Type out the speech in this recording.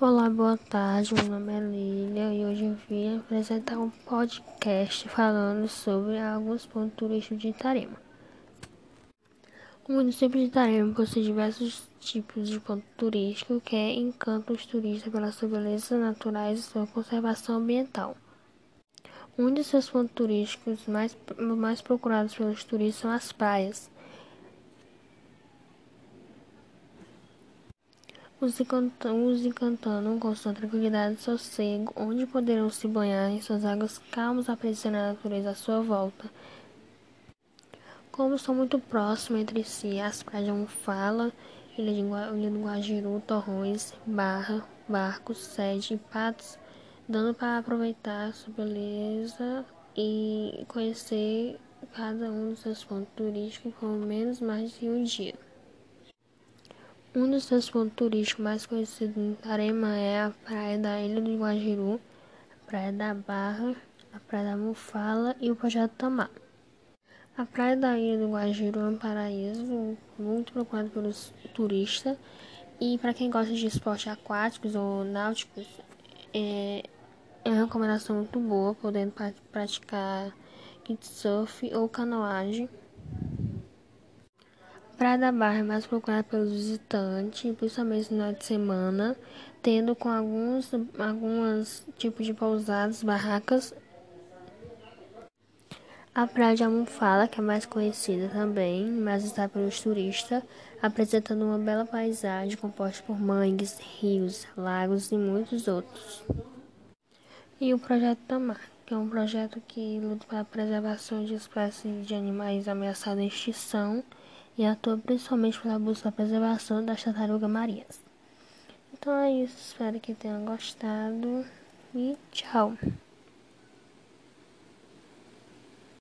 Olá, boa tarde. Meu nome é Lília e hoje eu vim apresentar um podcast falando sobre alguns pontos turísticos de Itarema. O município de Itarema possui diversos tipos de pontos turísticos que encantam os turistas pela sua beleza naturais e sua conservação ambiental. Um de seus pontos turísticos mais, mais procurados pelos turistas são as praias. Os encantando com sua tranquilidade e sossego, onde poderão se banhar em suas águas calmas, apreciando a natureza à sua volta. Como são muito próximas entre si, as praias de Ilha, de do Guajiru, Torrões, Barra, Barcos, Sede e Patos, dando para aproveitar sua beleza e conhecer cada um dos seus pontos turísticos por menos mais de um dia. Um dos seus pontos turísticos mais conhecidos em Itarema é a praia da Ilha do Guajiru, a praia da Barra, a praia da Mufala e o Projeto Tamar. A praia da Ilha do Guajiru é um paraíso muito procurado pelos turistas e para quem gosta de esportes aquáticos ou náuticos é, é uma recomendação muito boa, podendo praticar kitesurf ou canoagem. Praia da Barra é mais procurada pelos visitantes, principalmente no final de semana, tendo com alguns, alguns tipos de pousadas, barracas. A Praia de Almofala, que é mais conhecida também, mas está pelos turistas, apresentando uma bela paisagem composta por mangues, rios, lagos e muitos outros. E o Projeto Tamar, que é um projeto que luta pela preservação de espécies de animais ameaçados de extinção e atua principalmente pela busca da preservação das tartarugas marinhas. Então é isso, espero que tenham gostado e tchau!